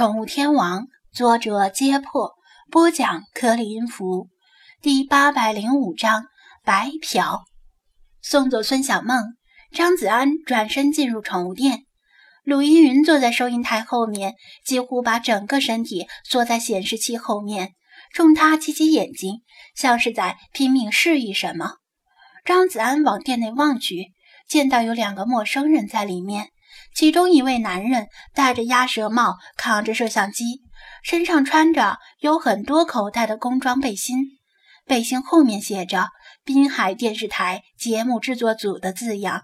宠物天王》，作者：揭破，播讲：克里音符，第八百零五章：白嫖。送走孙小梦，张子安转身进入宠物店。鲁依云坐在收银台后面，几乎把整个身体缩在显示器后面，冲他挤挤眼睛，像是在拼命示意什么。张子安往店内望去，见到有两个陌生人在里面。其中一位男人戴着鸭舌帽，扛着摄像机，身上穿着有很多口袋的工装背心，背心后面写着“滨海电视台节目制作组”的字样。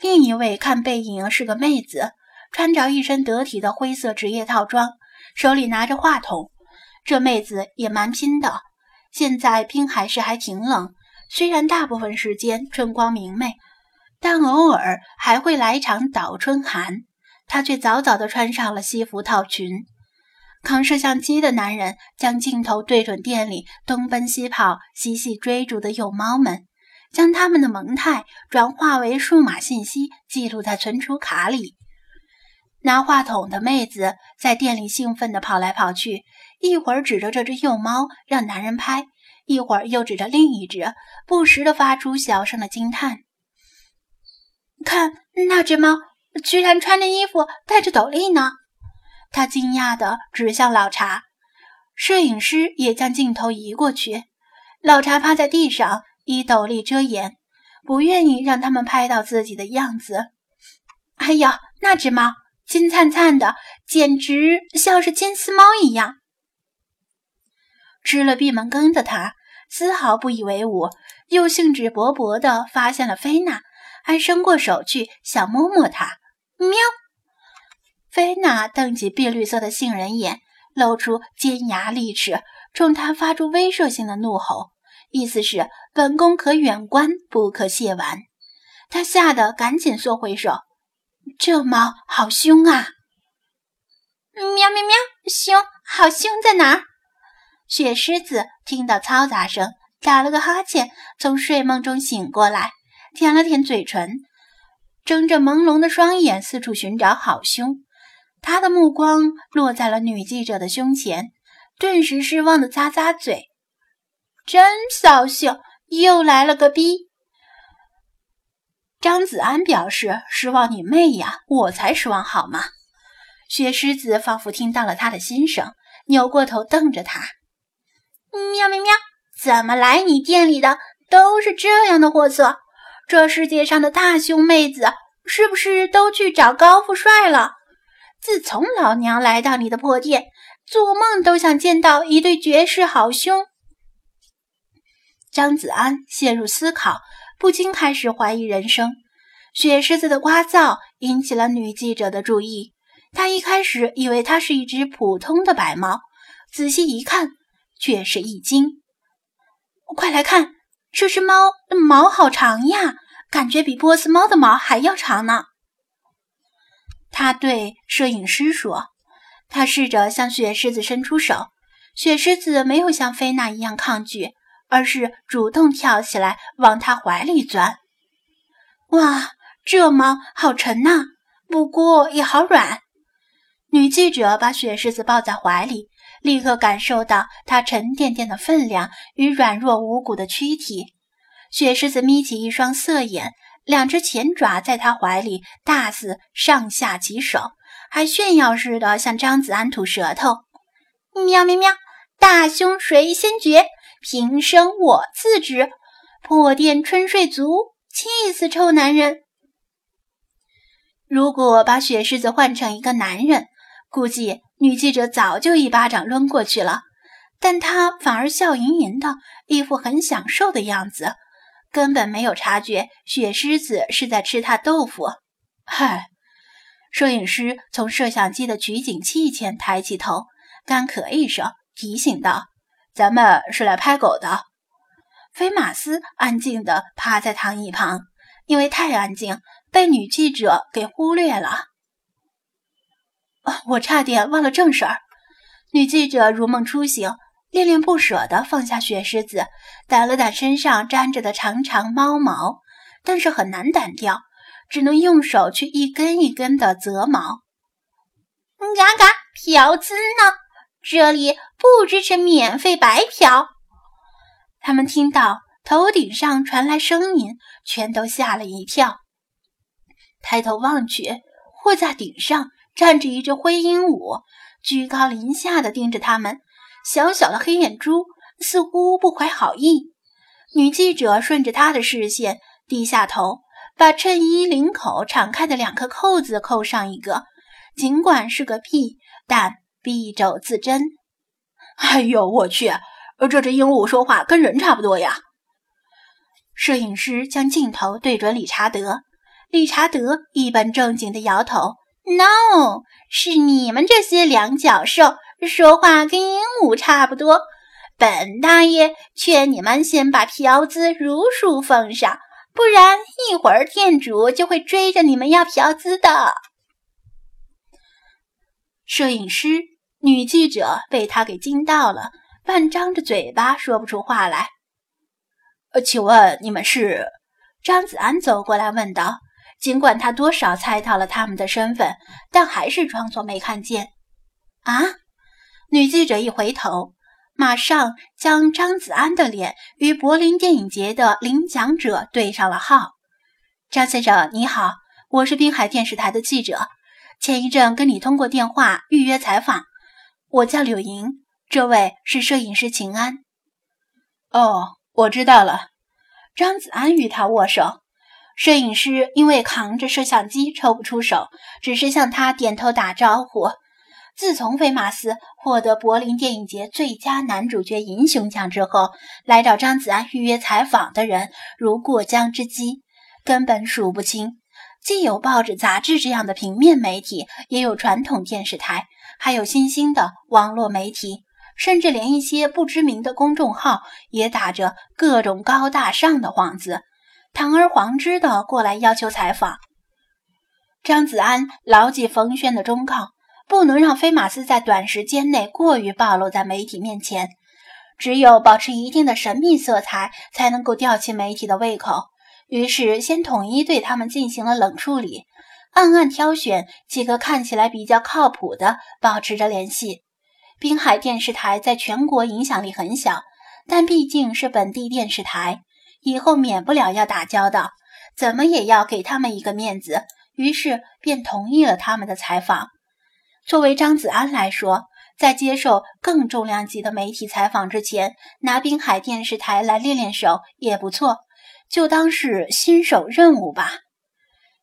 另一位看背影是个妹子，穿着一身得体的灰色职业套装，手里拿着话筒。这妹子也蛮拼的。现在滨海市还挺冷，虽然大部分时间春光明媚。但偶尔还会来一场倒春寒，他却早早地穿上了西服套裙。扛摄像机的男人将镜头对准店里东奔西跑、嬉戏追逐的幼猫们，将他们的萌态转化为数码信息，记录在存储卡里。拿话筒的妹子在店里兴奋地跑来跑去，一会儿指着这只幼猫让男人拍，一会儿又指着另一只，不时地发出小声的惊叹。看那只猫，居然穿着衣服，戴着斗笠呢！他惊讶地指向老茶，摄影师也将镜头移过去。老茶趴在地上，以斗笠遮掩，不愿意让他们拍到自己的样子。哎呀，那只猫金灿灿的，简直像是金丝猫一样。吃了闭门羹的他丝毫不以为忤，又兴致勃勃地发现了菲娜。还伸过手去想摸摸它，喵！菲娜瞪起碧绿色的杏仁眼，露出尖牙利齿，冲他发出威慑性的怒吼，意思是本宫可远观，不可亵玩。他吓得赶紧缩回手。这猫好凶啊！喵喵喵！凶，好凶在哪儿？雪狮子听到嘈杂声，打了个哈欠，从睡梦中醒过来。舔了舔嘴唇，睁着朦胧的双眼四处寻找好凶。他的目光落在了女记者的胸前，顿时失望的咂咂嘴：“真扫兴，又来了个逼。”张子安表示失望：“你妹呀，我才失望好吗？”雪狮子仿佛听到了他的心声，扭过头瞪着他：“喵喵喵，怎么来你店里的都是这样的货色？”这世界上的大胸妹子是不是都去找高富帅了？自从老娘来到你的破店，做梦都想见到一对绝世好胸。张子安陷入思考，不禁开始怀疑人生。雪狮子的聒噪引起了女记者的注意，她一开始以为它是一只普通的白猫，仔细一看，却是一惊。快来看！这只猫毛好长呀，感觉比波斯猫的毛还要长呢。他对摄影师说：“他试着向雪狮子伸出手，雪狮子没有像菲娜一样抗拒，而是主动跳起来往他怀里钻。哇，这猫好沉呐，不过也好软。”女记者把雪狮子抱在怀里。立刻感受到它沉甸甸的分量与软弱无骨的躯体。雪狮子眯起一双色眼，两只前爪在他怀里大肆上下其手，还炫耀似的向张子安吐舌头。喵喵喵！大凶谁先觉？平生我自知。破店春睡足，气死臭男人！如果把雪狮子换成一个男人，估计。女记者早就一巴掌抡过去了，但她反而笑吟吟的，一副很享受的样子，根本没有察觉雪狮子是在吃她豆腐。嗨，摄影师从摄像机的取景器前抬起头，干咳一声，提醒道：“咱们是来拍狗的。”菲马斯安静地趴在躺椅旁，因为太安静，被女记者给忽略了。我差点忘了正事儿。女记者如梦初醒，恋恋不舍地放下雪狮子，掸了掸身上粘着的长长猫毛，但是很难掸掉，只能用手去一根一根的择毛。嘎嘎，嫖资呢？这里不支持免费白嫖。”他们听到头顶上传来声音，全都吓了一跳。抬头望去，货架顶上站着一只灰鹦鹉，居高临下的盯着他们，小小的黑眼珠似乎不怀好意。女记者顺着他的视线，低下头，把衬衣领口敞开的两颗扣子扣上一个，尽管是个屁，但敝帚自珍。哎呦，我去！这只鹦鹉说话跟人差不多呀。摄影师将镜头对准理查德，理查德一本正经地摇头：“No，是你们这些两脚兽说话跟鹦鹉差不多。本大爷劝你们先把嫖资如数奉上，不然一会儿店主就会追着你们要嫖资的。”摄影师、女记者被他给惊到了。半张着嘴巴说不出话来。呃，请问你们是？张子安走过来问道。尽管他多少猜到了他们的身份，但还是装作没看见。啊！女记者一回头，马上将张子安的脸与柏林电影节的领奖者对上了号。张先生，你好，我是滨海电视台的记者，前一阵跟你通过电话预约采访。我叫柳莹。这位是摄影师秦安。哦，我知道了。张子安与他握手。摄影师因为扛着摄像机抽不出手，只是向他点头打招呼。自从菲马斯获得柏林电影节最佳男主角银熊奖之后，来找张子安预约采访的人如过江之鲫，根本数不清。既有报纸、杂志这样的平面媒体，也有传统电视台，还有新兴的网络媒体。甚至连一些不知名的公众号也打着各种高大上的幌子，堂而皇之的过来要求采访。张子安牢记冯轩的忠告，不能让飞马斯在短时间内过于暴露在媒体面前，只有保持一定的神秘色彩，才能够吊起媒体的胃口。于是，先统一对他们进行了冷处理，暗暗挑选几个看起来比较靠谱的，保持着联系。滨海电视台在全国影响力很小，但毕竟是本地电视台，以后免不了要打交道，怎么也要给他们一个面子。于是便同意了他们的采访。作为张子安来说，在接受更重量级的媒体采访之前，拿滨海电视台来练练手也不错，就当是新手任务吧。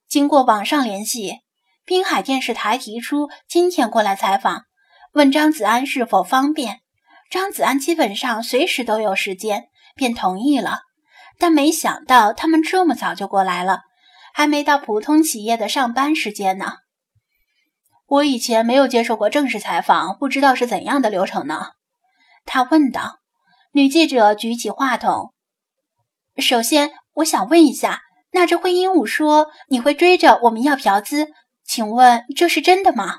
经过网上联系，滨海电视台提出今天过来采访。问张子安是否方便，张子安基本上随时都有时间，便同意了。但没想到他们这么早就过来了，还没到普通企业的上班时间呢。我以前没有接受过正式采访，不知道是怎样的流程呢？他问道。女记者举起话筒：“首先，我想问一下，那只灰鹦鹉说你会追着我们要嫖资，请问这是真的吗？”